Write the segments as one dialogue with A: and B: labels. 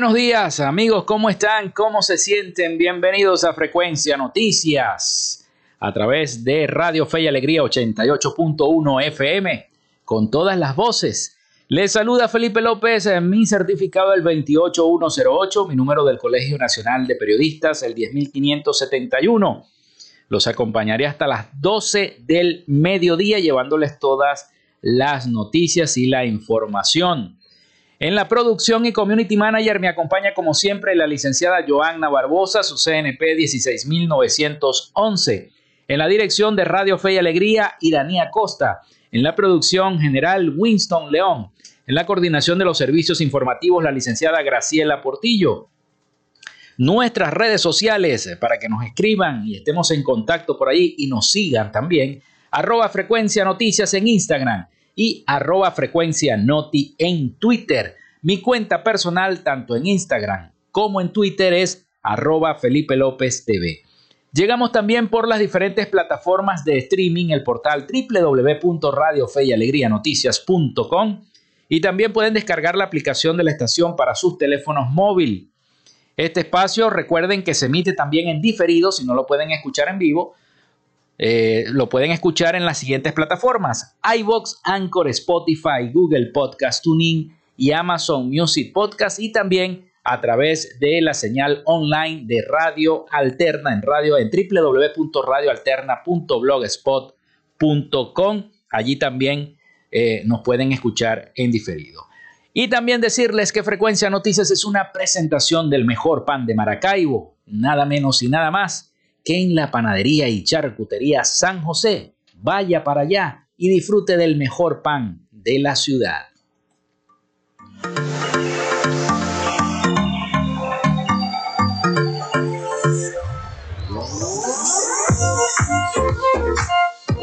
A: Buenos días amigos, ¿cómo están? ¿Cómo se sienten? Bienvenidos a Frecuencia Noticias a través de Radio Fe y Alegría 88.1 FM con todas las voces. Les saluda Felipe López, mi certificado el 28108, mi número del Colegio Nacional de Periodistas el 10571. Los acompañaré hasta las 12 del mediodía llevándoles todas las noticias y la información. En la producción y community manager me acompaña como siempre la licenciada Joanna Barbosa, su CNP 16911. En la dirección de Radio Fe y Alegría, Iranía Costa. En la producción general, Winston León. En la coordinación de los servicios informativos, la licenciada Graciela Portillo. Nuestras redes sociales para que nos escriban y estemos en contacto por ahí y nos sigan también. Arroba frecuencia noticias en Instagram y arroba frecuencia noti en Twitter. Mi cuenta personal tanto en Instagram como en Twitter es arroba Felipe López TV. Llegamos también por las diferentes plataformas de streaming, el portal www.radiofeyalegrianoticias.com y también pueden descargar la aplicación de la estación para sus teléfonos móviles. Este espacio recuerden que se emite también en diferido, si no lo pueden escuchar en vivo, eh, lo pueden escuchar en las siguientes plataformas: iBox, Anchor, Spotify, Google Podcast, Tuning y Amazon Music Podcast y también a través de la señal online de Radio Alterna en radio en www.radioalterna.blogspot.com. Allí también eh, nos pueden escuchar en diferido. Y también decirles que Frecuencia Noticias es una presentación del mejor pan de Maracaibo, nada menos y nada más en la panadería y charcutería San José. Vaya para allá y disfrute del mejor pan de la ciudad.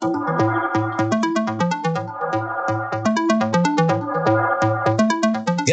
A: Thank you.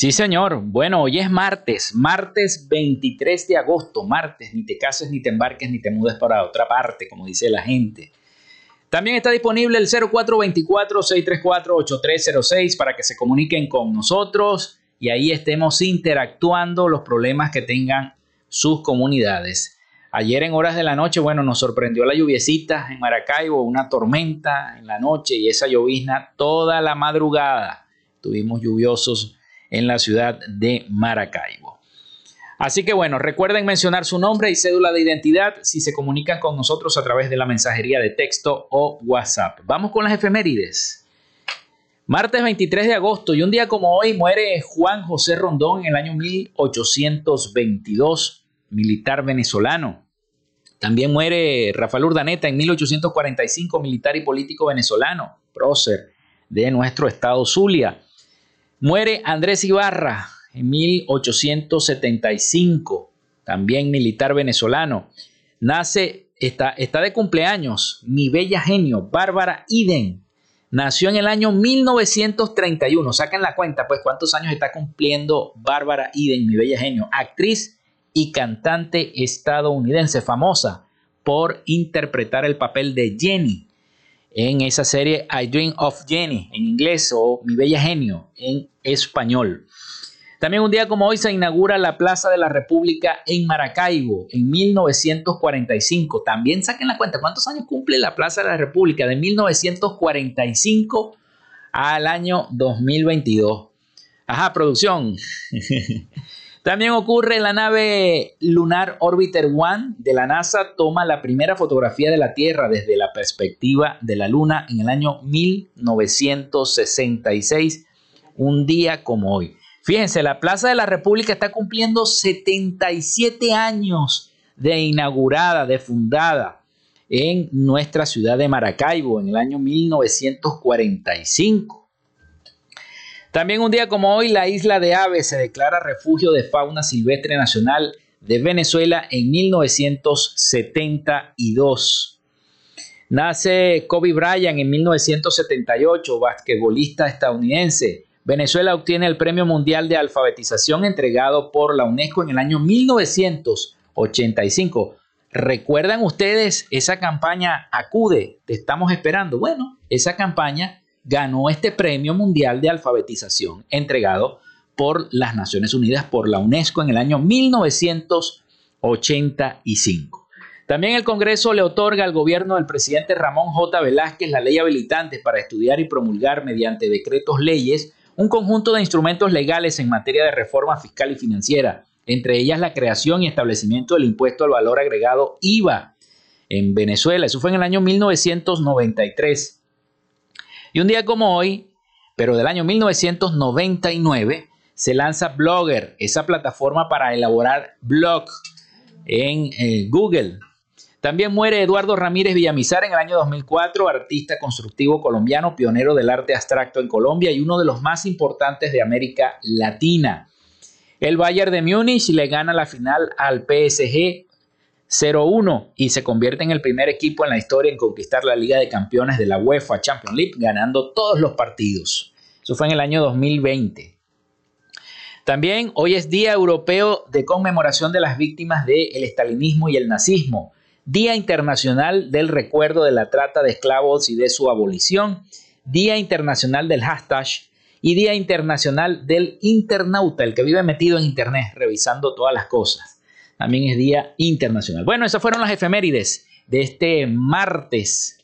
A: Sí, señor. Bueno, hoy es martes, martes 23 de agosto, martes, ni te cases, ni te embarques, ni te mudes para otra parte, como dice la gente. También está disponible el 0424-634-8306 para que se comuniquen con nosotros y ahí estemos interactuando los problemas que tengan sus comunidades. Ayer en horas de la noche, bueno, nos sorprendió la lluviecita en Maracaibo, una tormenta en la noche y esa llovizna toda la madrugada. Tuvimos lluviosos en la ciudad de Maracaibo. Así que bueno, recuerden mencionar su nombre y cédula de identidad si se comunican con nosotros a través de la mensajería de texto o WhatsApp. Vamos con las efemérides. Martes 23 de agosto y un día como hoy muere Juan José Rondón en el año 1822, militar venezolano. También muere Rafael Urdaneta en 1845, militar y político venezolano, prócer de nuestro estado Zulia. Muere Andrés Ibarra en 1875, también militar venezolano. Nace, está, está de cumpleaños, mi bella genio, Bárbara Iden. Nació en el año 1931. Saquen la cuenta, pues, cuántos años está cumpliendo Bárbara Iden, mi bella genio. Actriz y cantante estadounidense, famosa por interpretar el papel de Jenny en esa serie I Dream of Jenny en inglés o Mi Bella Genio en español. También un día como hoy se inaugura la Plaza de la República en Maracaibo en 1945. También saquen la cuenta, ¿cuántos años cumple la Plaza de la República de 1945 al año 2022? Ajá, producción. También ocurre la nave Lunar Orbiter One de la NASA toma la primera fotografía de la Tierra desde la perspectiva de la Luna en el año 1966, un día como hoy. Fíjense, la Plaza de la República está cumpliendo 77 años de inaugurada, de fundada en nuestra ciudad de Maracaibo en el año 1945. También un día como hoy, la isla de Aves se declara refugio de fauna silvestre nacional de Venezuela en 1972. Nace Kobe Bryant en 1978, basquetbolista estadounidense. Venezuela obtiene el Premio Mundial de Alfabetización entregado por la UNESCO en el año 1985. ¿Recuerdan ustedes esa campaña Acude? Te estamos esperando. Bueno, esa campaña ganó este Premio Mundial de Alfabetización entregado por las Naciones Unidas por la UNESCO en el año 1985. También el Congreso le otorga al gobierno del presidente Ramón J. Velázquez la ley habilitante para estudiar y promulgar mediante decretos leyes un conjunto de instrumentos legales en materia de reforma fiscal y financiera, entre ellas la creación y establecimiento del impuesto al valor agregado IVA en Venezuela. Eso fue en el año 1993. Y un día como hoy, pero del año 1999, se lanza Blogger, esa plataforma para elaborar blog en eh, Google. También muere Eduardo Ramírez Villamizar en el año 2004, artista constructivo colombiano, pionero del arte abstracto en Colombia y uno de los más importantes de América Latina. El Bayern de Múnich le gana la final al PSG 0-1 y se convierte en el primer equipo en la historia en conquistar la Liga de Campeones de la UEFA Champions League, ganando todos los partidos. Eso fue en el año 2020. También hoy es Día Europeo de Conmemoración de las Víctimas del Estalinismo y el Nazismo, Día Internacional del Recuerdo de la Trata de Esclavos y de su abolición, Día Internacional del Hashtag y Día Internacional del Internauta, el que vive metido en Internet revisando todas las cosas también es Día Internacional. Bueno, esas fueron las efemérides de este martes,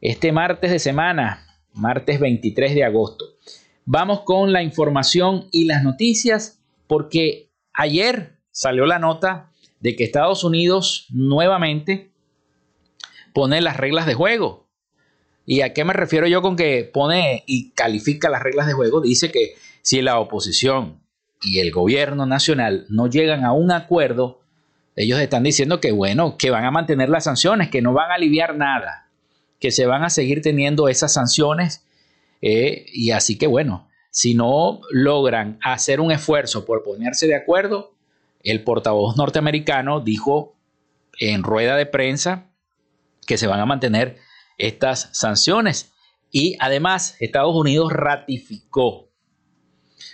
A: este martes de semana, martes 23 de agosto. Vamos con la información y las noticias porque ayer salió la nota de que Estados Unidos nuevamente pone las reglas de juego. ¿Y a qué me refiero yo con que pone y califica las reglas de juego? Dice que si la oposición y el gobierno nacional no llegan a un acuerdo, ellos están diciendo que bueno, que van a mantener las sanciones, que no van a aliviar nada, que se van a seguir teniendo esas sanciones eh, y así que bueno, si no logran hacer un esfuerzo por ponerse de acuerdo, el portavoz norteamericano dijo en rueda de prensa que se van a mantener estas sanciones. Y además Estados Unidos ratificó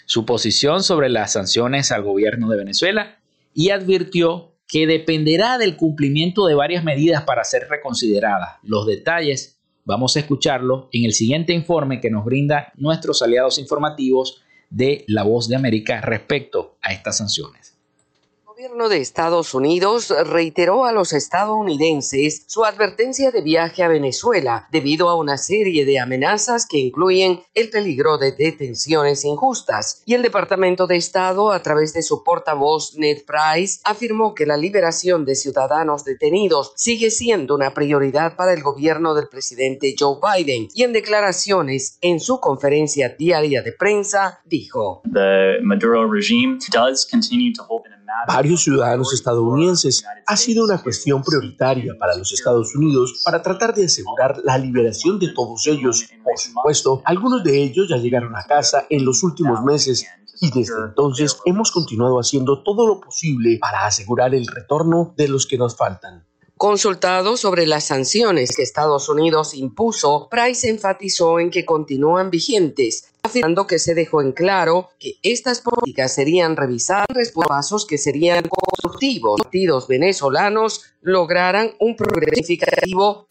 A: su posición sobre las sanciones al gobierno de Venezuela y advirtió que dependerá del cumplimiento de varias medidas para ser reconsideradas. Los detalles vamos a escucharlo en el siguiente informe que nos brinda nuestros aliados informativos de La Voz de América respecto a estas sanciones.
B: Gobierno de Estados Unidos reiteró a los estadounidenses su advertencia de viaje a Venezuela debido a una serie de amenazas que incluyen el peligro de detenciones injustas. Y el Departamento de Estado, a través de su portavoz Ned Price, afirmó que la liberación de ciudadanos detenidos sigue siendo una prioridad para el gobierno del presidente Joe Biden. Y en declaraciones en su conferencia diaria de prensa, dijo:
C: The Maduro regime does continue to hold
D: varios ciudadanos estadounidenses ha sido una cuestión prioritaria para los Estados Unidos para tratar de asegurar la liberación de todos ellos. Por supuesto, algunos de ellos ya llegaron a casa en los últimos meses y desde entonces hemos continuado haciendo todo lo posible para asegurar el retorno de los que nos faltan.
B: Consultado sobre las sanciones que Estados Unidos impuso, Price enfatizó en que continúan vigentes, afirmando que se dejó en claro que estas políticas serían revisadas por pasos que serían constructivos. Los partidos venezolanos lograran un progreso significativo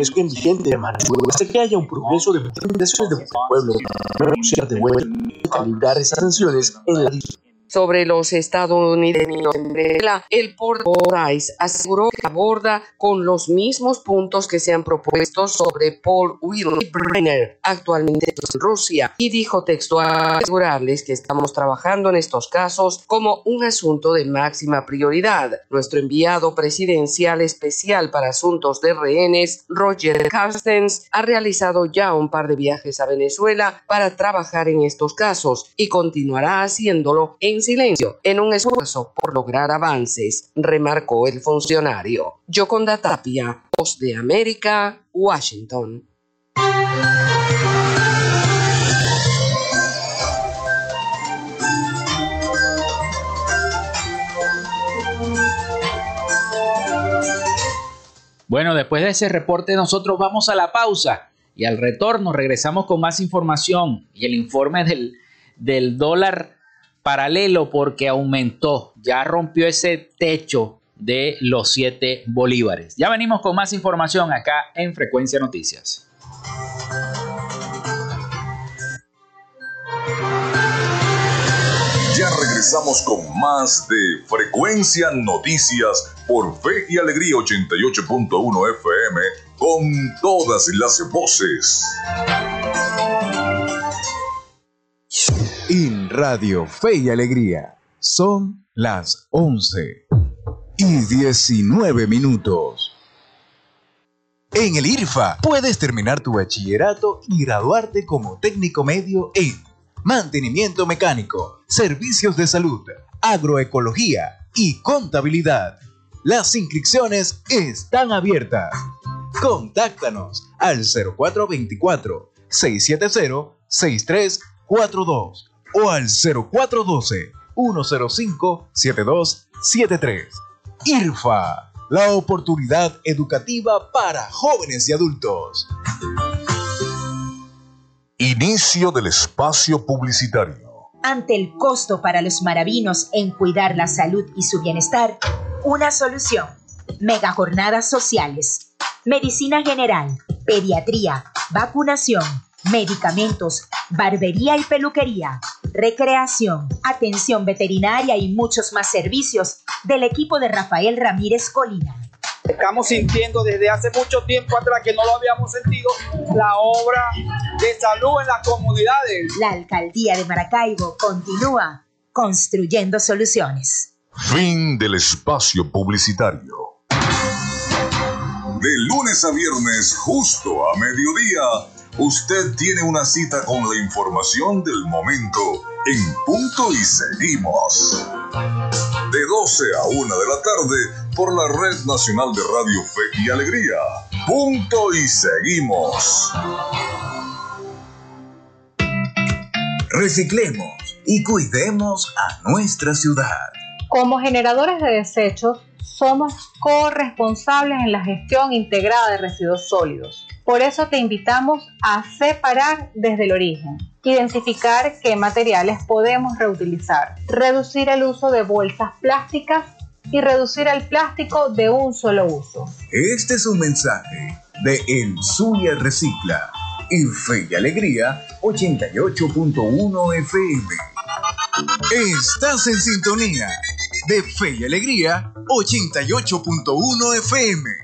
D: es vigente de hasta que haya un progreso de beneficios del pueblo, no de calibrar esas sanciones en la
B: sobre los estadounidenses el portavoz aseguró que aborda con los mismos puntos que se han propuesto sobre Paul Brenner, actualmente en Rusia, y dijo textual asegurarles que estamos trabajando en estos casos como un asunto de máxima prioridad. Nuestro enviado presidencial especial para asuntos de rehenes, Roger Carstens, ha realizado ya un par de viajes a Venezuela para trabajar en estos casos y continuará haciéndolo en silencio en un esfuerzo por lograr avances, remarcó el funcionario. Yoconda Tapia, Voz de América, Washington.
A: Bueno, después de ese reporte nosotros vamos a la pausa y al retorno regresamos con más información y el informe del, del dólar paralelo porque aumentó, ya rompió ese techo de los 7 bolívares. Ya venimos con más información acá en Frecuencia Noticias.
E: Ya regresamos con más de Frecuencia Noticias por Fe y Alegría 88.1 FM con todas las voces.
F: En Radio Fe y Alegría son las 11 y 19 minutos. En el IRFA puedes terminar tu bachillerato y graduarte como técnico medio en mantenimiento mecánico, servicios de salud, agroecología y contabilidad. Las inscripciones están abiertas. Contáctanos al 0424 670 6342 o al 0412-105-7273. IRFA, la oportunidad educativa para jóvenes y adultos.
E: Inicio del espacio publicitario.
G: Ante el costo para los maravinos en cuidar la salud y su bienestar, una solución. Mega jornadas sociales. Medicina general, pediatría, vacunación medicamentos, barbería y peluquería, recreación, atención veterinaria y muchos más servicios del equipo de Rafael Ramírez Colina.
H: Estamos sintiendo desde hace mucho tiempo atrás que no lo habíamos sentido la obra de salud en las comunidades.
G: La alcaldía de Maracaibo continúa construyendo soluciones.
E: Fin del espacio publicitario. De lunes a viernes, justo a mediodía Usted tiene una cita con la información del momento en punto y seguimos. De 12 a 1 de la tarde por la Red Nacional de Radio Fe y Alegría. Punto y seguimos.
F: Reciclemos y cuidemos a nuestra ciudad.
I: Como generadores de desechos, somos corresponsables en la gestión integrada de residuos sólidos por eso te invitamos a separar desde el origen. identificar qué materiales podemos reutilizar, reducir el uso de bolsas plásticas y reducir el plástico de un solo uso.
E: Este es un mensaje de El Zulia Recicla y Fe y Alegría 88.1 FM. Estás en sintonía de Fe y Alegría 88.1 FM.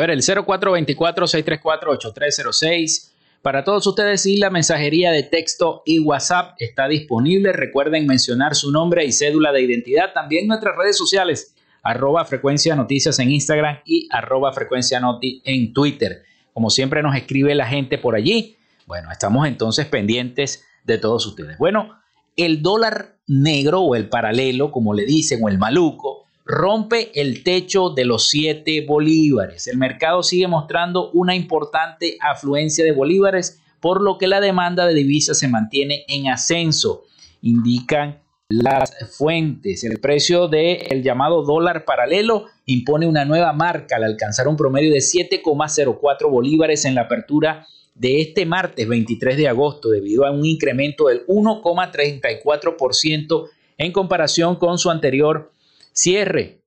A: Ver, el 0424-634-8306. Para todos ustedes y la mensajería de texto y WhatsApp está disponible. Recuerden mencionar su nombre y cédula de identidad. También nuestras redes sociales, arroba frecuencia noticias en Instagram y arroba frecuencia noti en Twitter. Como siempre nos escribe la gente por allí. Bueno, estamos entonces pendientes de todos ustedes. Bueno, el dólar negro o el paralelo, como le dicen, o el maluco, rompe el techo de los 7 bolívares. El mercado sigue mostrando una importante afluencia de bolívares, por lo que la demanda de divisas se mantiene en ascenso, indican las fuentes. El precio del llamado dólar paralelo impone una nueva marca al alcanzar un promedio de 7,04 bolívares en la apertura de este martes 23 de agosto, debido a un incremento del 1,34% en comparación con su anterior cierre,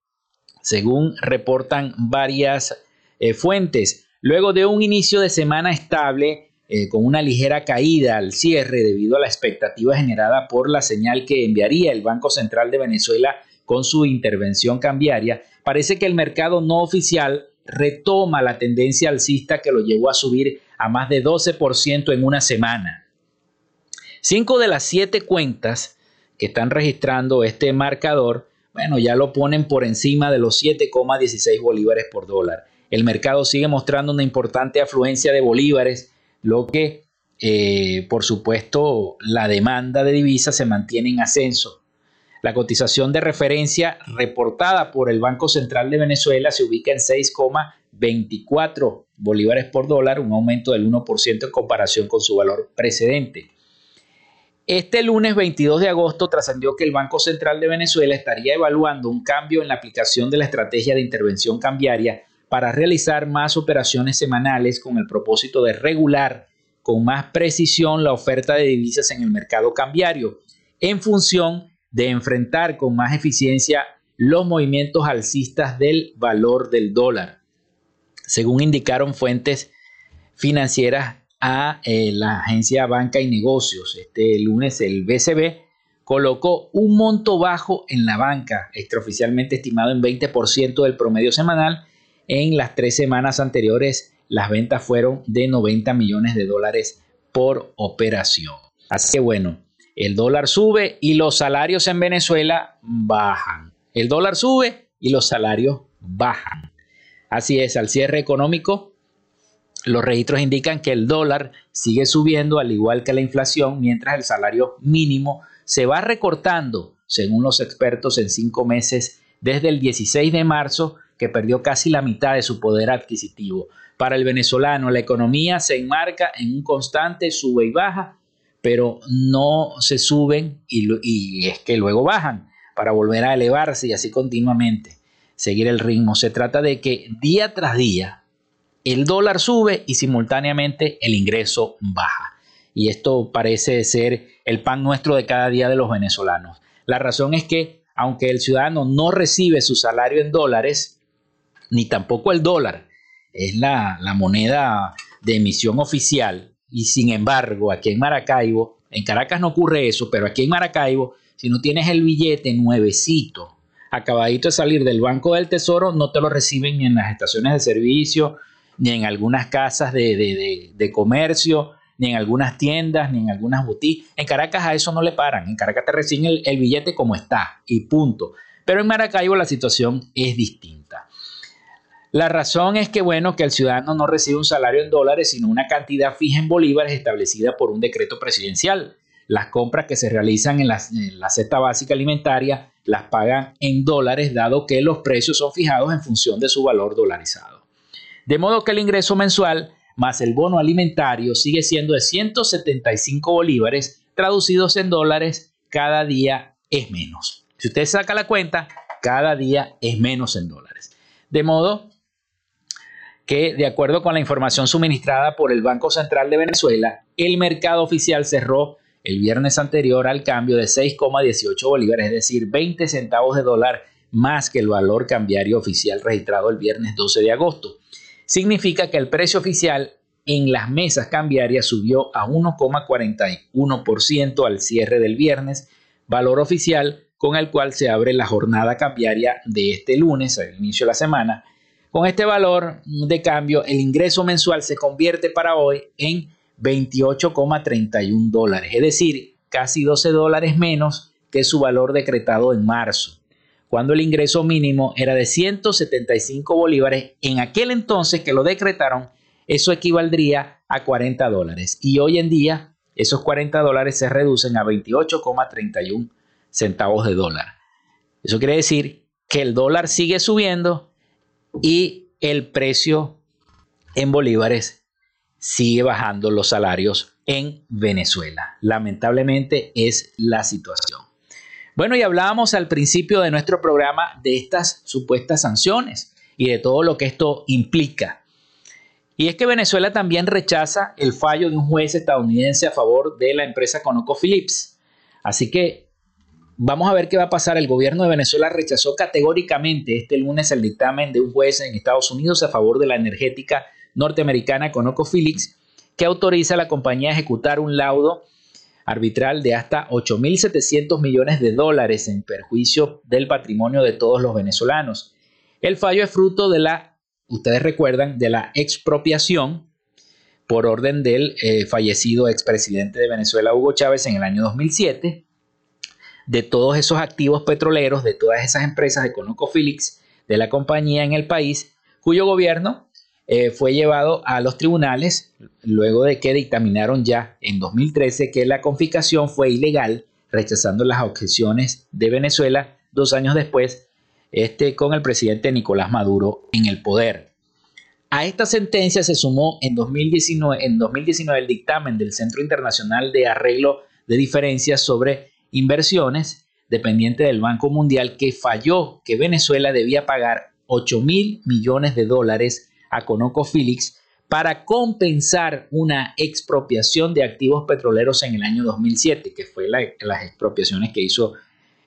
A: según reportan varias eh, fuentes. Luego de un inicio de semana estable, eh, con una ligera caída al cierre debido a la expectativa generada por la señal que enviaría el Banco Central de Venezuela con su intervención cambiaria, parece que el mercado no oficial retoma la tendencia alcista que lo llevó a subir a más de 12% en una semana. Cinco de las siete cuentas que están registrando este marcador bueno, ya lo ponen por encima de los 7,16 bolívares por dólar. El mercado sigue mostrando una importante afluencia de bolívares, lo que, eh, por supuesto, la demanda de divisas se mantiene en ascenso. La cotización de referencia reportada por el Banco Central de Venezuela se ubica en 6,24 bolívares por dólar, un aumento del 1% en comparación con su valor precedente. Este lunes 22 de agosto trascendió que el Banco Central de Venezuela estaría evaluando un cambio en la aplicación de la estrategia de intervención cambiaria para realizar más operaciones semanales con el propósito de regular con más precisión la oferta de divisas en el mercado cambiario, en función de enfrentar con más eficiencia los movimientos alcistas del valor del dólar. Según indicaron fuentes financieras a eh, la agencia Banca y Negocios. Este lunes el BCB colocó un monto bajo en la banca, extraoficialmente estimado en 20% del promedio semanal. En las tres semanas anteriores las ventas fueron de 90 millones de dólares por operación. Así que bueno, el dólar sube y los salarios en Venezuela bajan. El dólar sube y los salarios bajan. Así es, al cierre económico los registros indican que el dólar sigue subiendo al igual que la inflación, mientras el salario mínimo se va recortando, según los expertos, en cinco meses desde el 16 de marzo, que perdió casi la mitad de su poder adquisitivo. Para el venezolano, la economía se enmarca en un constante sube y baja, pero no se suben y, y es que luego bajan para volver a elevarse y así continuamente seguir el ritmo. Se trata de que día tras día el dólar sube y simultáneamente el ingreso baja. Y esto parece ser el pan nuestro de cada día de los venezolanos. La razón es que, aunque el ciudadano no recibe su salario en dólares, ni tampoco el dólar es la, moneda de emisión oficial, y sin embargo, aquí en Maracaibo, en Caracas no ocurre eso, pero aquí en Maracaibo, si no tienes el billete nuevecito, acabadito de salir del Banco del Tesoro, no te lo reciben ni en las estaciones de servicio, ni en algunas casas de, comercio, ni en algunas tiendas, ni en algunas boutiques. En Caracas a eso no le paran. En Caracas te reciben el, el, billete como está y punto. Pero en Maracaibo la situación es distinta. La razón es que, bueno, que el ciudadano no recibe un salario en dólares, sino una cantidad fija en bolívares establecida por un decreto presidencial. Las compras que se realizan en la, en la cesta básica alimentaria las pagan en dólares, dado que los precios son fijados en función de su valor dolarizado. De modo que el ingreso mensual más el bono alimentario sigue siendo de 175 bolívares, traducidos en dólares, cada día es menos. Si usted saca la cuenta, cada día es menos en dólares. De modo que, de acuerdo con la información suministrada por el Banco Central de Venezuela, el mercado oficial cerró el viernes anterior al cambio de 6,18 bolívares, es decir, 20 centavos de dólar más que el valor cambiario oficial registrado el viernes 12 de agosto. Significa que el precio oficial en las mesas cambiarias subió a 1,41% al cierre del viernes, valor oficial con el cual se abre la jornada cambiaria de este lunes, al inicio de la semana. Con este valor de cambio, el ingreso mensual se convierte para hoy en 28,31 dólares, es decir, casi 12 dólares menos que su valor decretado en marzo, cuando el ingreso mínimo era de 175 bolívares. En aquel entonces que lo decretaron, eso equivaldría a 40 dólares. Y hoy en día, esos 40 dólares se reducen a 28,31 centavos de dólar. Eso quiere decir que el dólar sigue subiendo y el precio en bolívares sigue bajando los salarios en Venezuela. Lamentablemente es la situación. Bueno, y hablábamos al principio de nuestro programa de estas supuestas sanciones y de todo lo que esto implica. Y es que Venezuela también rechaza el fallo de un juez estadounidense a favor de la empresa ConocoPhillips. Así que vamos a ver qué va a pasar. El gobierno de Venezuela rechazó categóricamente este lunes el dictamen de un juez en Estados Unidos a favor de la energética norteamericana ConocoPhillips, que autoriza a la compañía a ejecutar un laudo arbitral de hasta 8.700 millones de dólares en perjuicio del patrimonio de todos los venezolanos. El fallo es fruto de la, ustedes recuerdan, de la expropiación por orden del eh, fallecido expresidente de Venezuela, Hugo Chávez, en el año 2007, de todos esos activos petroleros, de todas esas empresas de ConocoPhillips, de la compañía en el país, cuyo gobierno eh, fue llevado a los tribunales luego de que dictaminaron ya en 2013 que la confiscación fue ilegal, rechazando las objeciones de Venezuela dos años después, este, con el presidente Nicolás Maduro en el poder. A esta sentencia se sumó en 2019, en 2019 el dictamen del Centro Internacional de Arreglo de Diferencias sobre Inversiones, dependiente del Banco Mundial, que falló que Venezuela debía pagar 8 mil millones de dólares a ConocoPhillips para compensar una expropiación de activos petroleros en el año 2007, que fue las expropiaciones que hizo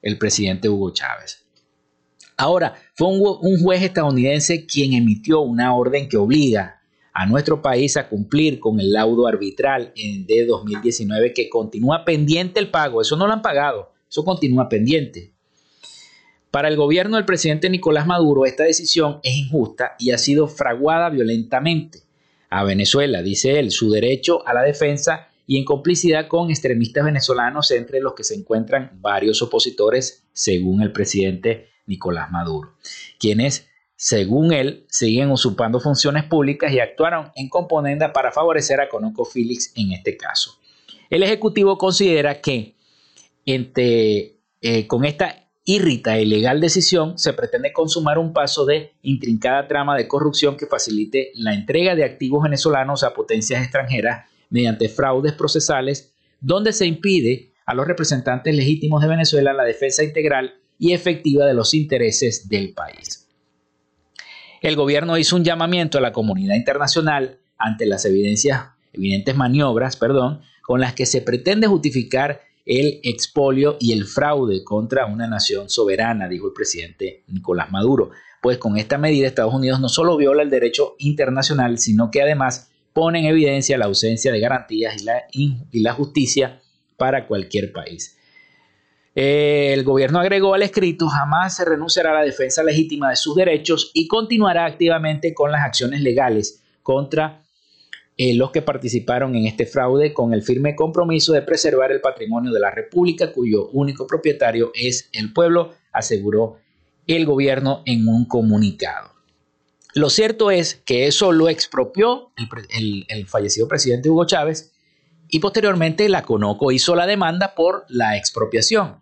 A: el presidente Hugo Chávez. Ahora, fue un, juez estadounidense quien emitió una orden que obliga a nuestro país a cumplir con el laudo arbitral de 2019 que continúa pendiente el pago. Eso no lo han pagado, eso continúa pendiente. Para el gobierno del presidente Nicolás Maduro, esta decisión es injusta y ha sido fraguada violentamente a Venezuela, dice él, su derecho a la defensa y en complicidad con extremistas venezolanos entre los que se encuentran varios opositores, según el presidente Nicolás Maduro, quienes, según él, siguen usurpando funciones públicas y actuaron en componenda para favorecer a ConocoPhillips en este caso. El Ejecutivo considera que entre, eh, con esta irrita ilegal decisión, se pretende consumar un paso de intrincada trama de corrupción que facilite la entrega de activos venezolanos a potencias extranjeras mediante fraudes procesales, donde se impide a los representantes legítimos de Venezuela la defensa integral y efectiva de los intereses del país. El gobierno hizo un llamamiento a la comunidad internacional ante las evidencias, evidentes maniobras perdón, con las que se pretende justificar el expolio y el fraude contra una nación soberana, dijo el presidente Nicolás Maduro. Pues con esta medida Estados Unidos no solo viola el derecho internacional, sino que además pone en evidencia la ausencia de garantías y la, justicia para cualquier país. El gobierno agregó al escrito, jamás se renunciará a la defensa legítima de sus derechos y continuará activamente con las acciones legales contra eh, los que participaron en este fraude con el firme compromiso de preservar el patrimonio de la República, cuyo único propietario es el pueblo, aseguró el gobierno en un comunicado. Lo cierto es que eso lo expropió el, fallecido presidente Hugo Chávez y posteriormente la Conoco hizo la demanda por la expropiación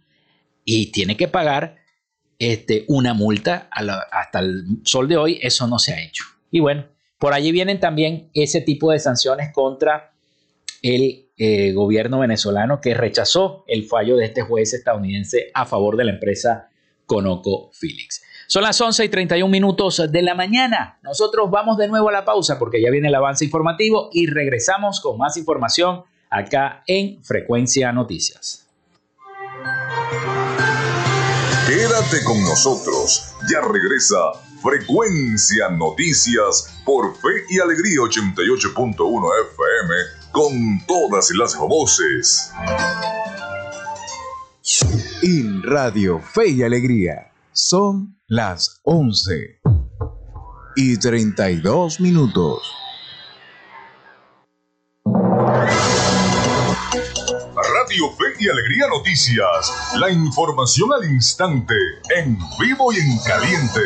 A: y tiene que pagar este, una multa hasta el sol de hoy, eso no se ha hecho. Y bueno, por allí vienen también ese tipo de sanciones contra el eh, gobierno venezolano que rechazó el fallo de este juez estadounidense a favor de la empresa Conoco Felix. Son las 11 y 31 minutos de la mañana. Nosotros vamos de nuevo a la pausa porque ya viene el avance informativo y regresamos con más información acá en Frecuencia Noticias.
E: Quédate con nosotros. Ya regresa Frecuencia Noticias por Fe y Alegría 88.1 FM con todas las voces.
F: En Radio Fe y Alegría son las 11 y 32 minutos.
E: Fe y Alegría Noticias. La información al instante, en vivo y en caliente.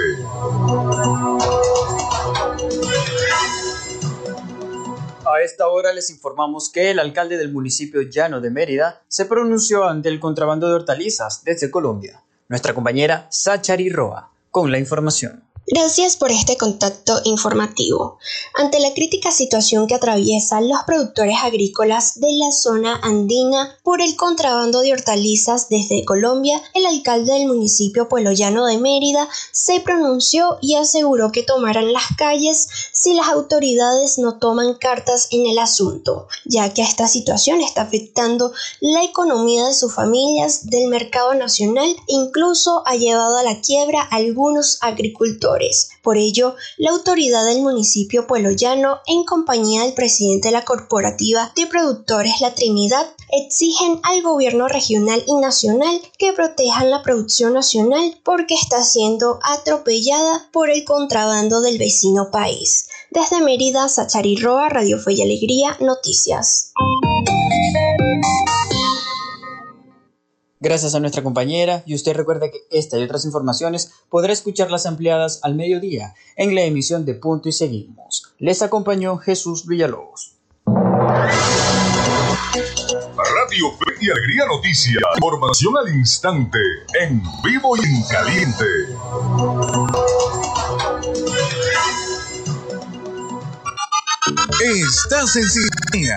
J: A esta hora les informamos que el alcalde del municipio llano de Mérida se pronunció ante el contrabando de hortalizas desde Colombia. Nuestra compañera Sachari Roa con la información.
K: Gracias por este contacto informativo. Ante la crítica situación que atraviesan los productores agrícolas de la zona andina por el contrabando de hortalizas desde Colombia, el alcalde del municipio Pueblo Llano de Mérida se pronunció y aseguró que tomarán las calles si las autoridades no toman cartas en el asunto, ya que esta situación está afectando la economía de sus familias, del mercado nacional e incluso ha llevado a la quiebra a algunos agricultores. Por ello, la autoridad del municipio Pueblo Llano, en compañía del presidente de la Corporativa de Productores La Trinidad, exigen al gobierno regional y nacional que protejan la producción nacional porque está siendo atropellada por el contrabando del vecino país. Desde Mérida, Sachari Roa, Radio Fe y Alegría, Noticias.
J: Gracias a nuestra compañera y usted recuerda que esta y otras informaciones podrá escucharlas ampliadas al mediodía en la emisión de Punto y Seguimos. Les acompañó Jesús Villalobos.
E: Radio Fe y Alegría Noticias. Información al instante, en vivo y en caliente.
F: Estás en sintonía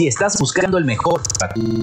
A: Si estás buscando el mejor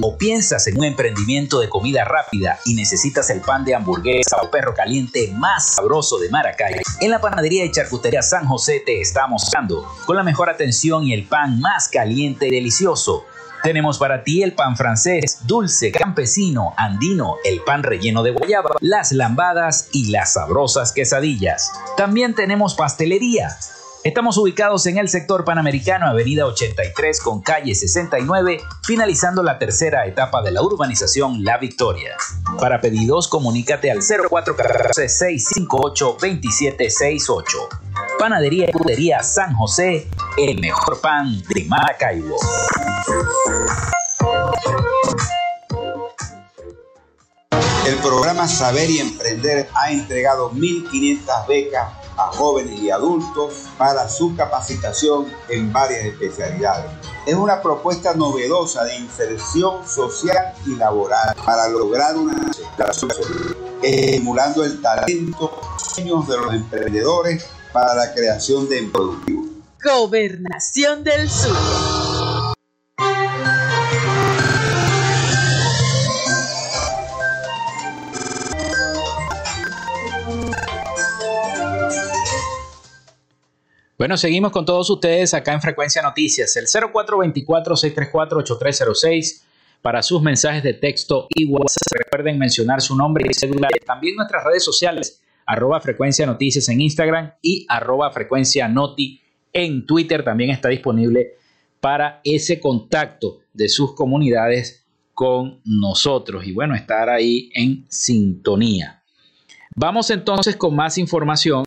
A: o piensas en un emprendimiento de comida rápida y necesitas el pan de hamburguesa o perro caliente más sabroso de Maracay, en la panadería y charcutería San José te estamos dando con la mejor atención y el pan más caliente y delicioso. Tenemos para ti el pan francés, dulce, campesino, andino, el pan relleno de guayaba, las lambadas y las sabrosas quesadillas. También tenemos pastelería Estamos ubicados en el sector panamericano, avenida 83 con calle 69, finalizando la tercera etapa de la urbanización La Victoria. Para pedidos, comunícate al 0414-658-2768. Panadería y Pudería San José, el mejor pan de Maracaibo.
L: El programa Saber y Emprender ha entregado 1.500 becas a jóvenes y adultos para su capacitación en varias especialidades. Es una propuesta novedosa de inserción social y laboral para lograr una estimulando el talento sueños de los emprendedores para la creación de empleo
M: Gobernación del Sur.
A: Bueno, seguimos con todos ustedes acá en Frecuencia Noticias, el 0424-634-8306 para sus mensajes de texto y WhatsApp. Recuerden mencionar su nombre y cédula. También nuestras redes sociales, arroba frecuencia noticias en Instagram y arroba frecuencia noti en Twitter. También está disponible para ese contacto de sus comunidades con nosotros y bueno, estar ahí en sintonía. Vamos entonces con más información,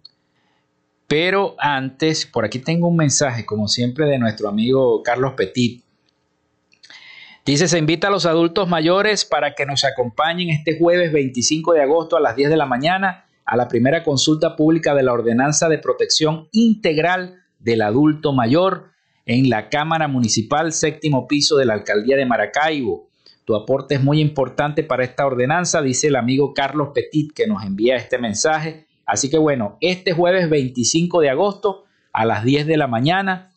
A: pero antes, por aquí tengo un mensaje, como siempre, de nuestro amigo Carlos Petit. Dice, se invita a los adultos mayores para que nos acompañen este jueves 25 de agosto a las 10 de la mañana a la primera consulta pública de la Ordenanza de Protección Integral del Adulto Mayor en la Cámara Municipal séptimo piso de la Alcaldía de Maracaibo. Tu aporte es muy importante para esta ordenanza, dice el amigo Carlos Petit que nos envía este mensaje. Así que bueno, este jueves 25 de agosto a las 10 de la mañana,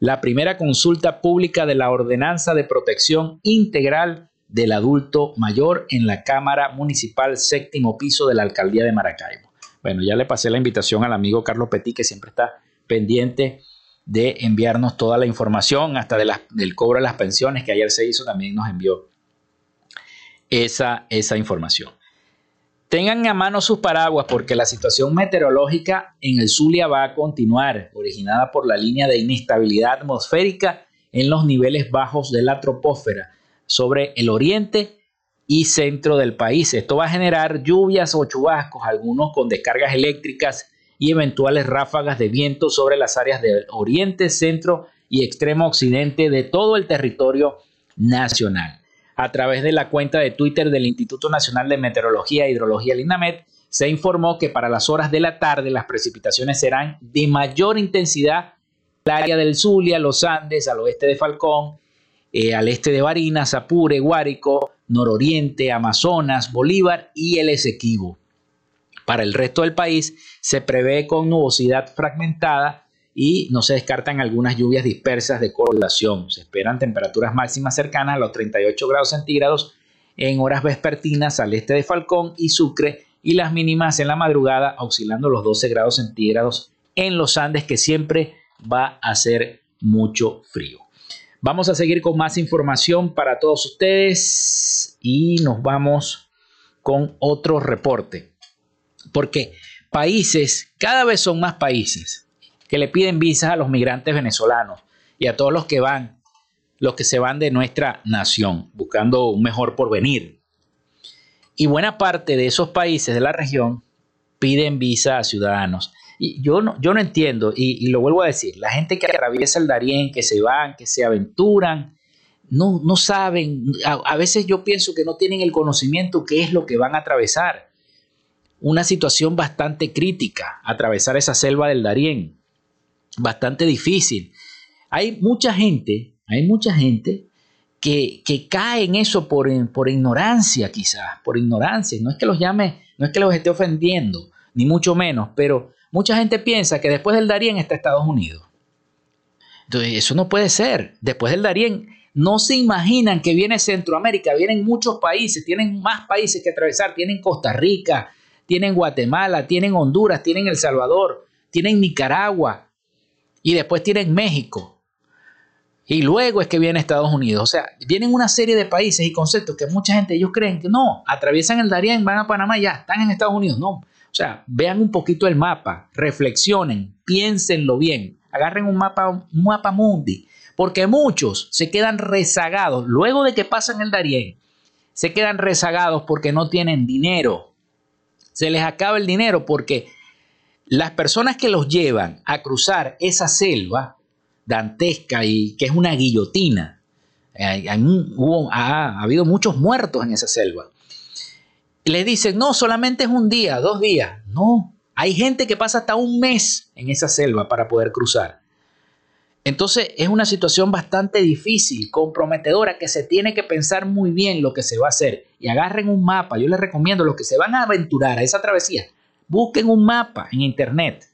A: la primera consulta pública de la ordenanza de protección integral del adulto mayor en la Cámara Municipal séptimo piso de la Alcaldía de Maracaibo. Bueno, ya le pasé la invitación al amigo Carlos Petit que siempre está pendiente de enviarnos toda la información, hasta de del cobro de las pensiones que ayer se hizo, también nos envió esa, esa información. Tengan a mano sus paraguas porque la situación meteorológica en el Zulia va a continuar, originada por la línea de inestabilidad atmosférica en los niveles bajos de la troposfera sobre el oriente y centro del país. Esto va a generar lluvias o chubascos, algunos con descargas eléctricas y eventuales ráfagas de viento sobre las áreas del oriente, centro y extremo occidente de todo el territorio nacional a través de la cuenta de Twitter del Instituto Nacional de Meteorología e Hidrología, el se informó que para las horas de la tarde las precipitaciones serán de mayor intensidad en el área del Zulia, los Andes, al oeste de Falcón, eh, al este de Barinas, Apure, Guárico, nororiente, Amazonas, Bolívar y el Esequibo. Para el resto del país se prevé con nubosidad fragmentada y no se descartan algunas lluvias dispersas de correlación. Se esperan temperaturas máximas cercanas a los 38 grados centígrados en horas vespertinas al este de Falcón y Sucre y las mínimas en la madrugada oscilando los 12 grados centígrados en los Andes que siempre va a ser mucho frío. Vamos a seguir con más información para todos ustedes y nos vamos con otro reporte. Porque países, cada vez son más países que le piden visas a los migrantes venezolanos y a todos los que van, los que se van de nuestra nación, buscando un mejor porvenir. Y buena parte de esos países de la región piden visa a ciudadanos. Y yo no, yo no entiendo, y, lo vuelvo a decir, la gente que atraviesa el Darién, que se van, que se aventuran, no, no saben, a, a veces yo pienso que no tienen el conocimiento qué es lo que van a atravesar. Una situación bastante crítica, atravesar esa selva del Darién bastante difícil. Hay mucha gente, hay mucha gente que, cae en eso por, por ignorancia quizás, por ignorancia. No es que los llame, no es que los esté ofendiendo, ni mucho menos, pero mucha gente piensa que después del Darién está Estados Unidos. Entonces, eso no puede ser. Después del Darién, no se imaginan que viene Centroamérica, vienen muchos países, tienen más países que atravesar, tienen Costa Rica, tienen Guatemala, tienen Honduras, tienen El Salvador, tienen Nicaragua, y después tienen México. Y luego es que viene Estados Unidos. O sea, vienen una serie de países y conceptos que mucha gente, ellos creen que no, atraviesan el Darién, van a Panamá y ya, están en Estados Unidos. No. O sea, vean un poquito el mapa, reflexionen, piénsenlo bien, agarren un mapa, un mapa mundi, porque muchos se quedan rezagados luego de que pasan el Darién. Se quedan rezagados porque no tienen dinero. Se les acaba el dinero porque las personas que los llevan a cruzar esa selva dantesca y que es una guillotina, ha, habido muchos muertos en esa selva, les dicen, no, solamente es un día, dos días. No, hay gente que pasa hasta un mes en esa selva para poder cruzar. Entonces es una situación bastante difícil, comprometedora, que se tiene que pensar muy bien lo que se va a hacer. Y agarren un mapa, yo les recomiendo los que se van a aventurar a esa travesía, Busquen un mapa en internet,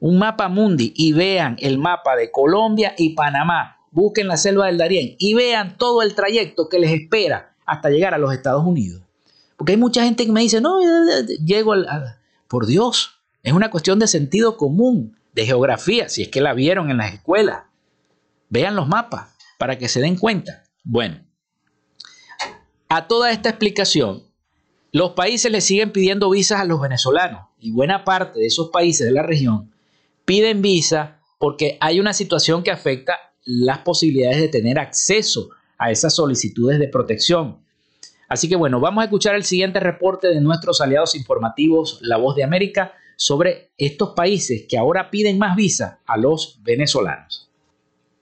A: un mapa mundi y vean el mapa de Colombia y Panamá. Busquen la selva del Darién y vean todo el trayecto que les espera hasta llegar a los Estados Unidos. Porque hay mucha gente que me dice, no, llego al... Por Dios, es una cuestión de sentido común, de geografía, si es que la vieron en las escuelas. Vean los mapas para que se den cuenta. Bueno, A toda esta explicación, los países le siguen pidiendo visas a los venezolanos y buena parte de esos países de la región piden visa porque hay una situación que afecta las posibilidades de tener acceso a esas solicitudes de protección. Así que bueno, vamos a escuchar el siguiente reporte de nuestros aliados informativos, La Voz de América, sobre estos países que ahora piden más visa a los venezolanos.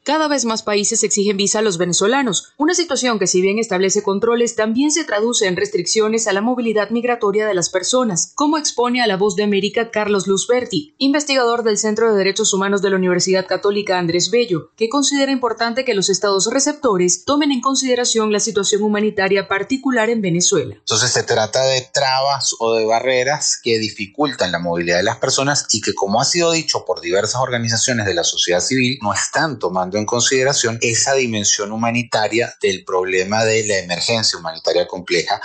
N: Cada vez más países exigen visa a los venezolanos, una situación que si bien establece controles, también se traduce en restricciones a la movilidad migratoria de las personas, como expone a la voz de América Carlos Luzberti, investigador del Centro de Derechos Humanos de la Universidad Católica Andrés Bello, que considera importante que los estados receptores tomen en consideración la situación humanitaria particular en Venezuela.
O: Entonces se trata de trabas o de barreras que dificultan la movilidad de las personas y que, como ha sido dicho por diversas organizaciones de la sociedad civil, no están tomando en consideración esa dimensión humanitaria del problema de la emergencia humanitaria compleja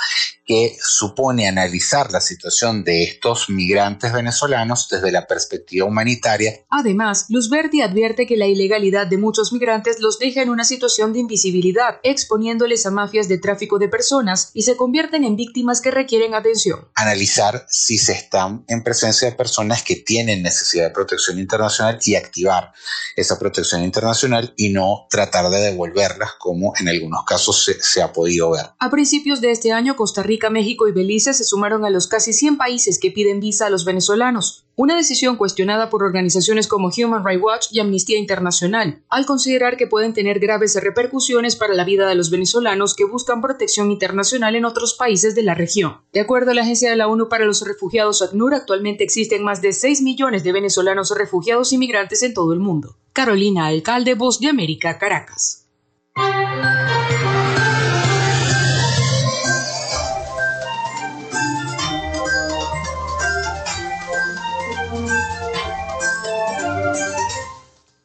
O: que supone analizar la situación de estos migrantes venezolanos desde la perspectiva humanitaria.
N: Además, Luzberti advierte que la ilegalidad de muchos migrantes los deja en una situación de invisibilidad, exponiéndoles a mafias de tráfico de personas y se convierten en víctimas que requieren atención.
O: Analizar si se están en presencia de personas que tienen necesidad de protección internacional y activar esa protección internacional y no tratar de devolverlas como en algunos casos se, se ha podido ver.
N: A principios de este año, Costa Rica México y Belice se sumaron a los casi 100 países que piden visa a los venezolanos, una decisión cuestionada por organizaciones como Human Rights Watch y Amnistía Internacional, al considerar que pueden tener graves repercusiones para la vida de los venezolanos que buscan protección internacional en otros países de la región. De acuerdo a la Agencia de la ONU para los Refugiados ACNUR, actualmente existen más de 6 millones de venezolanos refugiados y migrantes en todo el mundo. Carolina Alcalde, Voz de América, Caracas.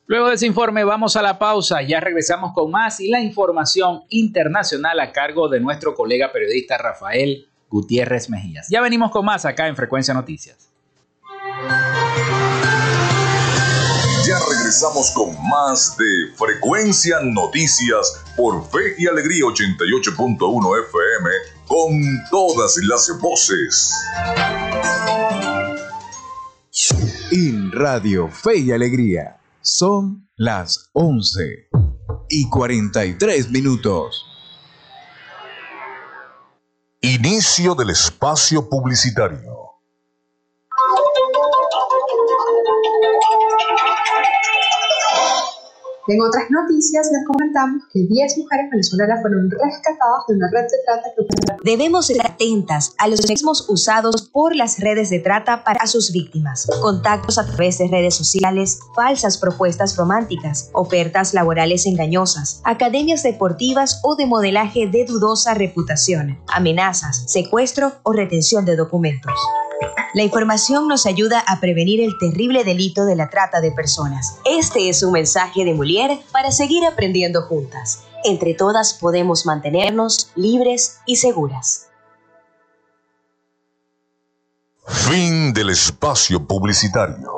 A: Luego de ese informe vamos a la pausa, ya regresamos con más y la información internacional a cargo de nuestro colega periodista Rafael Gutiérrez Mejías. Ya venimos con más acá en Frecuencia Noticias.
E: Ya regresamos con más de Frecuencia Noticias por Fe y Alegría 88.1 FM con todas las voces.
F: En Radio Fe y Alegría son las 11 y 43 minutos.
E: Inicio del espacio publicitario.
P: En otras noticias les comentamos que 10 mujeres venezolanas fueron rescatadas de una red de trata que
Q: Debemos estar atentas a los mecanismos usados por las redes de trata para sus víctimas. Contactos a través de redes sociales, falsas propuestas románticas, ofertas laborales engañosas, academias deportivas o de modelaje de dudosa reputación, amenazas, secuestro o retención de documentos. La información nos ayuda a prevenir el terrible delito de la trata de personas. Este es un mensaje de Molière para seguir aprendiendo juntas. Entre todas podemos mantenernos libres y seguras.
E: Fin del espacio publicitario.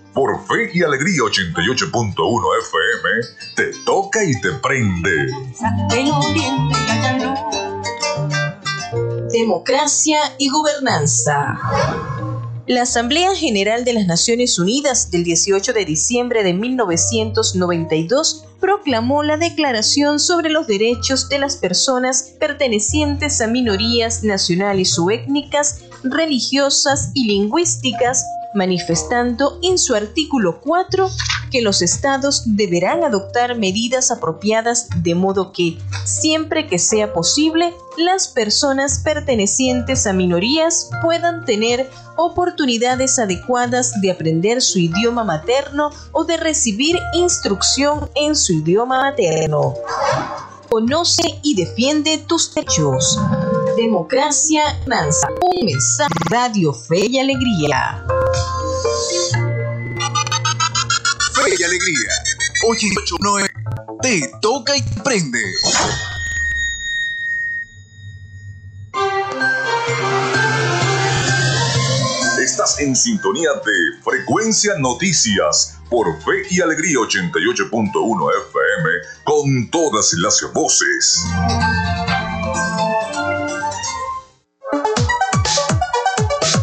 E: por Fe y Alegría 88.1 FM, te toca y te prende.
M: Democracia y gobernanza. La Asamblea General de las Naciones Unidas del 18 de diciembre de 1992 proclamó la Declaración sobre los Derechos de las Personas pertenecientes a minorías nacionales o étnicas, religiosas y lingüísticas manifestando en su artículo 4 que los estados deberán adoptar medidas apropiadas de modo que, siempre que sea posible, las personas pertenecientes a minorías puedan tener oportunidades adecuadas de aprender su idioma materno o de recibir instrucción en su idioma materno. Conoce y defiende tus derechos. Democracia Mansa. Un mensaje Radio Fe y Alegría.
F: y alegría. 889 te toca y prende.
E: Estás en sintonía de Frecuencia Noticias por Fe y Alegría 88.1 FM con todas las voces.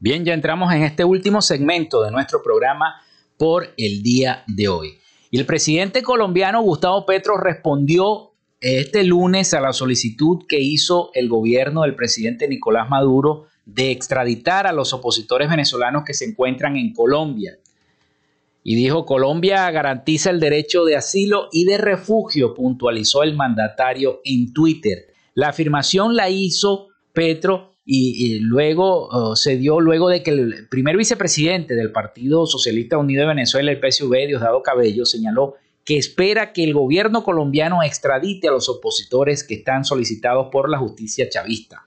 A: Bien, ya entramos en este último segmento de nuestro programa por el día de hoy. Y el presidente colombiano Gustavo Petro respondió este lunes a la solicitud que hizo el gobierno del presidente Nicolás Maduro de extraditar a los opositores venezolanos que se encuentran en Colombia. Y dijo, Colombia garantiza el derecho de asilo y de refugio, puntualizó el mandatario en Twitter. La afirmación la hizo Petro y, luego se dio luego de que el primer vicepresidente del Partido Socialista Unido de Venezuela, el PSV, Diosdado Cabello, señaló que espera que el gobierno colombiano extradite a los opositores que están solicitados por la justicia chavista.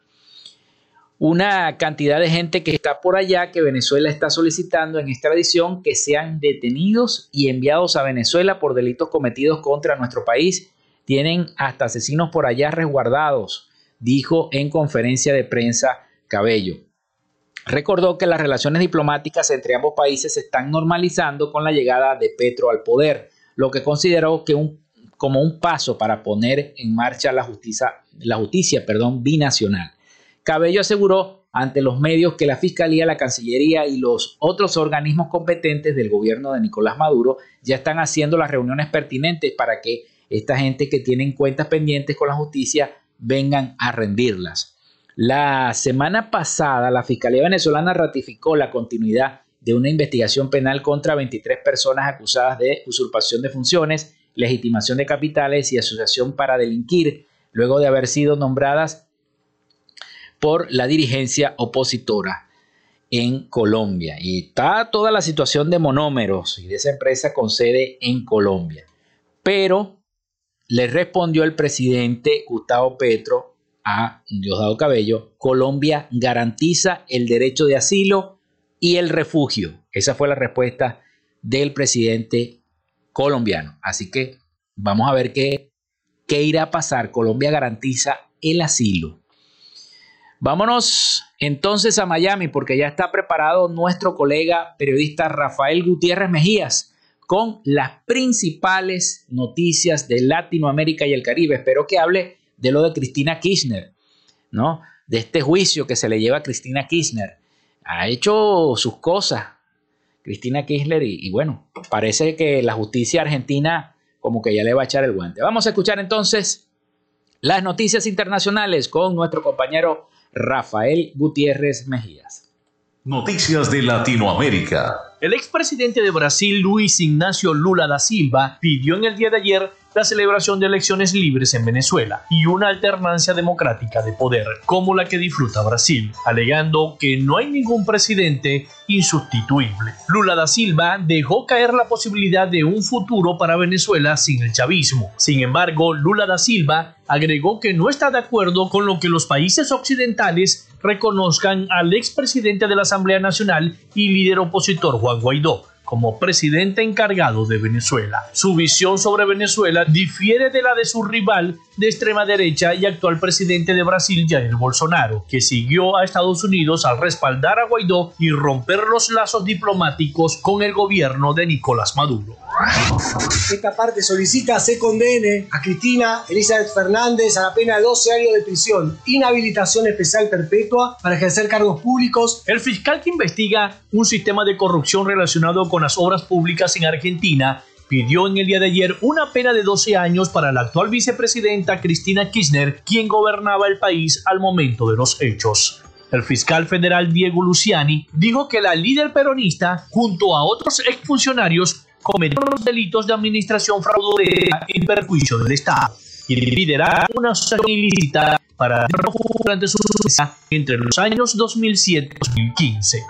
A: Una cantidad de gente que está por allá que Venezuela está solicitando en extradición que sean detenidos y enviados a Venezuela por delitos cometidos contra nuestro país. Tienen hasta asesinos por allá resguardados dijo en conferencia de prensa Cabello. Recordó que las relaciones diplomáticas entre ambos países se están normalizando con la llegada de Petro al poder, lo que consideró que un, como un paso para poner en marcha la justicia, la justicia binacional. Cabello aseguró ante los medios que la Fiscalía, la Cancillería y los otros organismos competentes del gobierno de Nicolás Maduro ya están haciendo las reuniones pertinentes para que esta gente que tiene cuentas pendientes con la justicia vengan a rendirlas. La semana pasada, la Fiscalía venezolana ratificó la continuidad de una investigación penal contra 23 personas acusadas de usurpación de funciones, legitimación de capitales y asociación para delinquir, luego de haber sido nombradas por la dirigencia opositora en Colombia. Y está toda la situación de monómeros y de esa empresa con sede en Colombia. Pero le respondió el presidente Gustavo Petro a Diosdado Cabello, Colombia garantiza el derecho de asilo y el refugio. Esa fue la respuesta del presidente colombiano. Así que vamos a ver qué, qué irá a pasar. Colombia garantiza el asilo. Vámonos entonces a Miami porque ya está preparado nuestro colega periodista Rafael Gutiérrez Mejías con las principales noticias de Latinoamérica y el Caribe. Espero que hable de lo de Cristina Kirchner, ¿no? De este juicio que se le lleva a Cristina Kirchner. Ha hecho sus cosas Cristina Kirchner y, y bueno, parece que la justicia argentina como que ya le va a echar el guante. Vamos a escuchar entonces las noticias internacionales con nuestro compañero Rafael Gutiérrez Mejías.
E: Noticias de Latinoamérica.
R: El expresidente de Brasil, Luis Ignacio Lula da Silva, pidió en el día de ayer la celebración de elecciones libres en Venezuela y una alternancia democrática de poder como la que disfruta Brasil, alegando que no hay ningún presidente insustituible. Lula da Silva dejó caer la posibilidad de un futuro para Venezuela sin el chavismo. Sin embargo, Lula da Silva agregó que no está de acuerdo con lo que los países occidentales reconozcan al expresidente de la Asamblea Nacional y líder opositor Juan Guaidó como presidente encargado de Venezuela. Su visión sobre Venezuela difiere de la de su rival de extrema derecha y actual presidente de Brasil, Jair Bolsonaro, que siguió a Estados Unidos al respaldar a Guaidó y romper los lazos diplomáticos con el gobierno de Nicolás Maduro.
S: Esta parte solicita se condene a Cristina Elizabeth Fernández a la pena de 12 años de prisión, inhabilitación especial perpetua para ejercer cargos públicos.
R: El fiscal que investiga un sistema de corrupción relacionado con las obras públicas en Argentina pidió en el día de ayer una pena de 12 años para la actual vicepresidenta Cristina Kirchner, quien gobernaba el país al momento de los hechos. El fiscal federal Diego Luciani dijo que la líder peronista, junto a otros exfuncionarios, cometieron los delitos de administración fraudulenta en perjuicio del Estado y liderar una asociación ilícita para durante su mesa entre los años 2007 y 2015. Eh,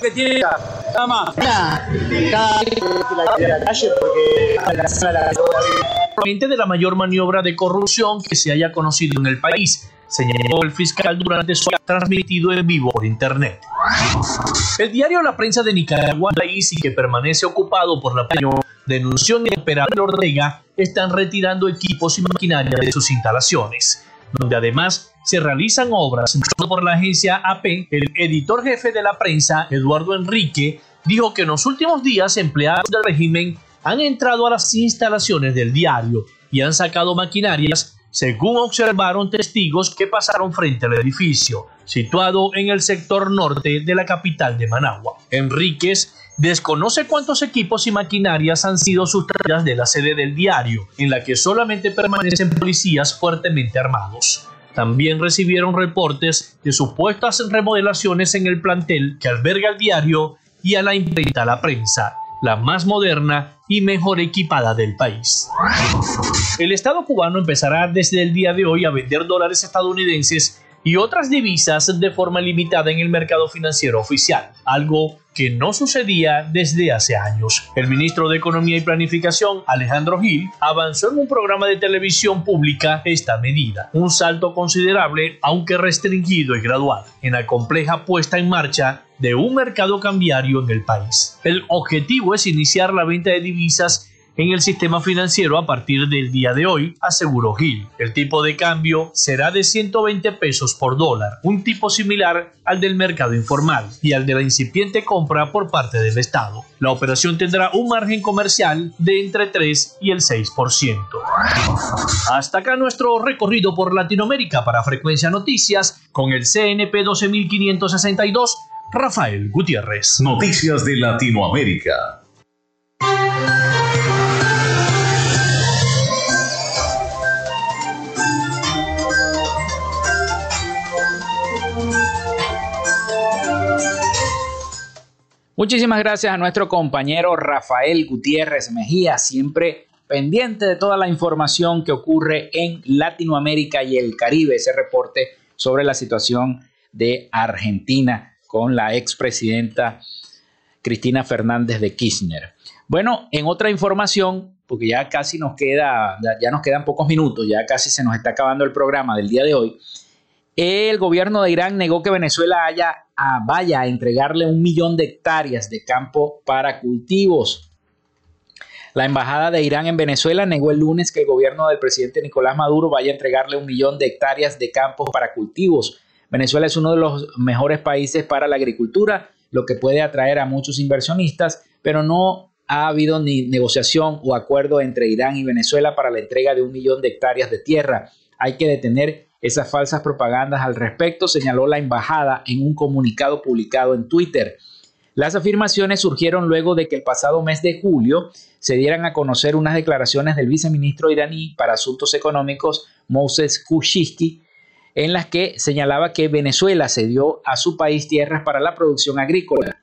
R: que tiene de la mayor maniobra de corrupción que se haya conocido en el país, señaló el fiscal durante su transmitido en vivo por internet. El diario La Prensa de Nicaragua, país y que permanece ocupado por la denunció que el operador Ortega están retirando equipos y maquinaria de sus instalaciones, donde además se realizan obras por la agencia AP. El editor jefe de la prensa, Eduardo Enrique, dijo que en los últimos días empleados del régimen han entrado a las instalaciones del diario y han sacado maquinarias, según observaron testigos que pasaron frente al edificio, situado en el sector norte de la capital de Managua. Enríquez desconoce cuántos equipos y maquinarias han sido sustraídas de la sede del diario, en la que solamente permanecen policías fuertemente armados. También recibieron reportes de supuestas remodelaciones en el plantel que alberga el diario y a la imprenta La Prensa, la más moderna y mejor equipada del país. El Estado cubano empezará desde el día de hoy a vender dólares estadounidenses y otras divisas de forma limitada en el mercado financiero oficial, algo que no sucedía desde hace años. El ministro de Economía y Planificación, Alejandro Gil, avanzó en un programa de televisión pública esta medida, un salto considerable, aunque restringido y gradual, en la compleja puesta en marcha de un mercado cambiario en el país. El objetivo es iniciar la venta de divisas en el sistema financiero a partir del día de hoy, aseguró Gil. El tipo de cambio será de 120 pesos por dólar, un tipo similar al del mercado informal y al de la incipiente compra por parte del Estado. La operación tendrá un margen comercial de entre 3 y el 6%. Hasta acá nuestro recorrido por Latinoamérica para Frecuencia Noticias con el CNP 12562, Rafael Gutiérrez.
E: Noticias de Latinoamérica.
A: Muchísimas gracias a nuestro compañero Rafael Gutiérrez Mejía, siempre pendiente de toda la información que ocurre en Latinoamérica y el Caribe, ese reporte sobre la situación de Argentina con la expresidenta Cristina Fernández de Kirchner. Bueno, en otra información, porque ya casi nos queda, ya nos quedan pocos minutos, ya casi se nos está acabando el programa del día de hoy. El gobierno de Irán negó que Venezuela haya, vaya a entregarle un millón de hectáreas de campo para cultivos. La embajada de Irán en Venezuela negó el lunes que el gobierno del presidente Nicolás Maduro vaya a entregarle un millón de hectáreas de campos para cultivos. Venezuela es uno de los mejores países para la agricultura, lo que puede atraer a muchos inversionistas, pero no ha habido ni negociación o acuerdo entre Irán y Venezuela para la entrega de un millón de hectáreas de tierra. Hay que detener esas falsas propagandas al respecto, señaló la embajada en un comunicado publicado en Twitter. Las afirmaciones surgieron luego de que el pasado mes de julio se dieran a conocer unas declaraciones del viceministro iraní para Asuntos Económicos, Moses Kushishki, en las que señalaba que Venezuela cedió a su país tierras para la producción agrícola.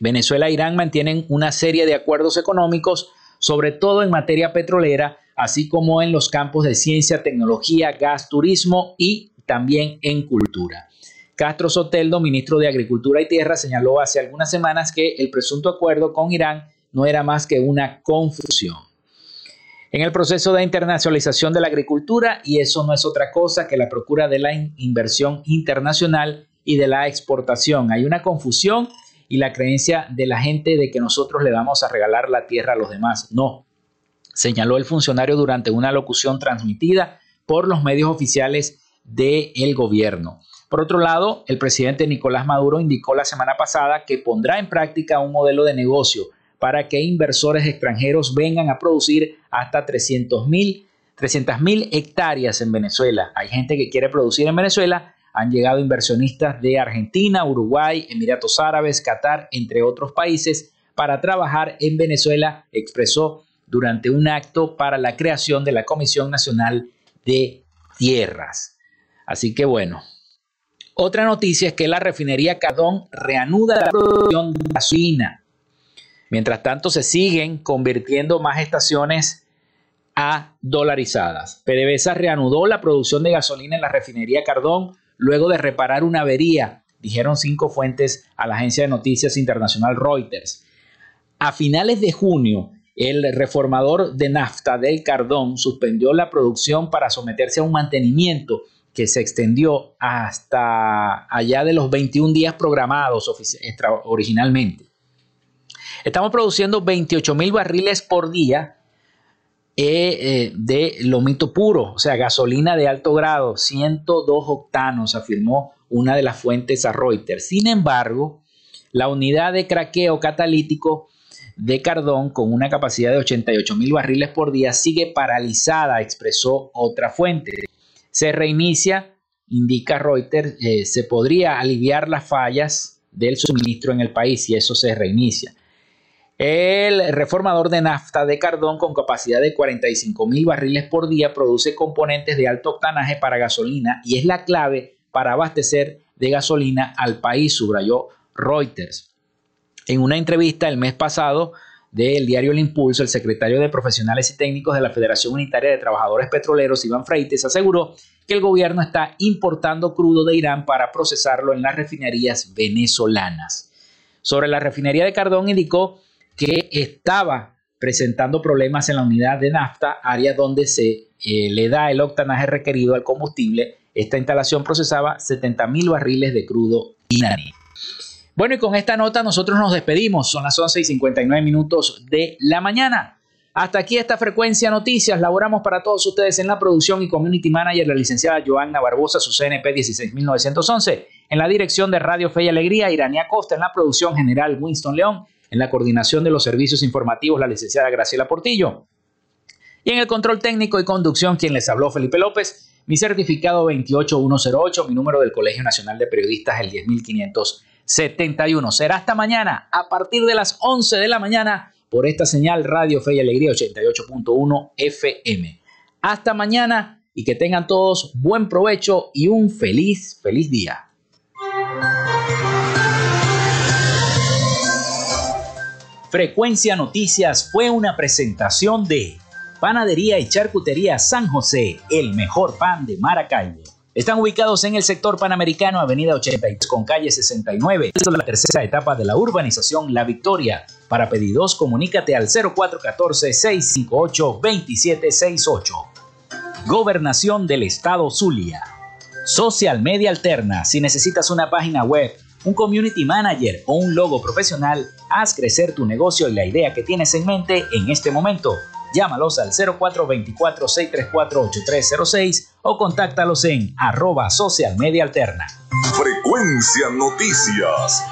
A: Venezuela e Irán mantienen una serie de acuerdos económicos, sobre todo en materia petrolera, así como en los campos de ciencia, tecnología, gas, turismo y también en cultura. Castro Soteldo, ministro de Agricultura y Tierra, señaló hace algunas semanas que el presunto acuerdo con Irán no era más que una confusión. En el proceso de internacionalización de la agricultura, y eso no es otra cosa que la procura de la inversión internacional y de la exportación, hay una confusión y la creencia de la gente de que nosotros le vamos a regalar la tierra a los demás. No, señaló el funcionario durante una locución transmitida por los medios oficiales del gobierno. Por otro lado, el presidente Nicolás Maduro indicó la semana pasada que pondrá en práctica un modelo de negocio para que inversores extranjeros vengan a producir hasta 300 mil hectáreas en Venezuela. Hay gente que quiere producir en Venezuela. Han llegado inversionistas de Argentina, Uruguay, Emiratos Árabes, Qatar, entre otros países, para trabajar en Venezuela, expresó durante un acto para la creación de la Comisión Nacional de Tierras. Así que bueno, otra noticia es que la refinería Cardón reanuda la producción de gasolina. Mientras tanto, se siguen convirtiendo más estaciones a dolarizadas. PDVSA reanudó la producción de gasolina en la refinería Cardón luego de reparar una avería, dijeron cinco fuentes a la agencia de noticias internacional Reuters. A finales de junio, el reformador de nafta del Cardón suspendió la producción para someterse a un mantenimiento que se extendió hasta allá de los 21 días programados originalmente. Estamos produciendo 28 mil barriles por día eh, eh, de lomito puro, o sea, gasolina de alto grado, 102 octanos, afirmó una de las fuentes a Reuters. Sin embargo, la unidad de craqueo catalítico de Cardón, con una capacidad de 88 mil barriles por día, sigue paralizada, expresó otra fuente se reinicia, indica Reuters, eh, se podría aliviar las fallas del suministro en el país y eso se reinicia. El reformador de nafta de Cardón con capacidad de 45 mil barriles por día produce componentes de alto octanaje para gasolina y es la clave para abastecer de gasolina al país, subrayó Reuters. En una entrevista el mes pasado, del diario El Impulso, el secretario de Profesionales y Técnicos de la Federación Unitaria de Trabajadores Petroleros, Iván Freites, aseguró que el gobierno está importando crudo de Irán para procesarlo en las refinerías venezolanas. Sobre la refinería de Cardón indicó que estaba presentando problemas en la unidad de nafta, área donde se eh, le da el octanaje requerido al combustible. Esta instalación procesaba 70 mil barriles de crudo iraní. Bueno, y con esta nota nosotros nos despedimos. Son las 11 y 59 minutos de la mañana. Hasta aquí esta frecuencia noticias. Laboramos para todos ustedes en la producción y community manager la licenciada Joanna Barbosa, su CNP 16911. En la dirección de Radio Fe y Alegría, Irania Costa. En la producción general, Winston León. En la coordinación de los servicios informativos, la licenciada Graciela Portillo. Y en el control técnico y conducción, quien les habló, Felipe López. Mi certificado 28108, mi número del Colegio Nacional de Periodistas, el 10500. 71. Será hasta mañana a partir de las 11 de la mañana por esta señal Radio Fe y Alegría 88.1 FM. Hasta mañana y que tengan todos buen provecho y un feliz, feliz día. Frecuencia Noticias fue una presentación de Panadería y Charcutería San José, el mejor pan de Maracaibo. Están ubicados en el sector panamericano, avenida 83 con calle 69. Es la tercera etapa de la urbanización La Victoria. Para pedidos, comunícate al 0414-658-2768. Gobernación del Estado Zulia. Social Media Alterna. Si necesitas una página web, un community manager o un logo profesional, haz crecer tu negocio y la idea que tienes en mente en este momento. Llámalos al 0424-634-8306 o contáctalos en arroba social.
E: Frecuencia Noticias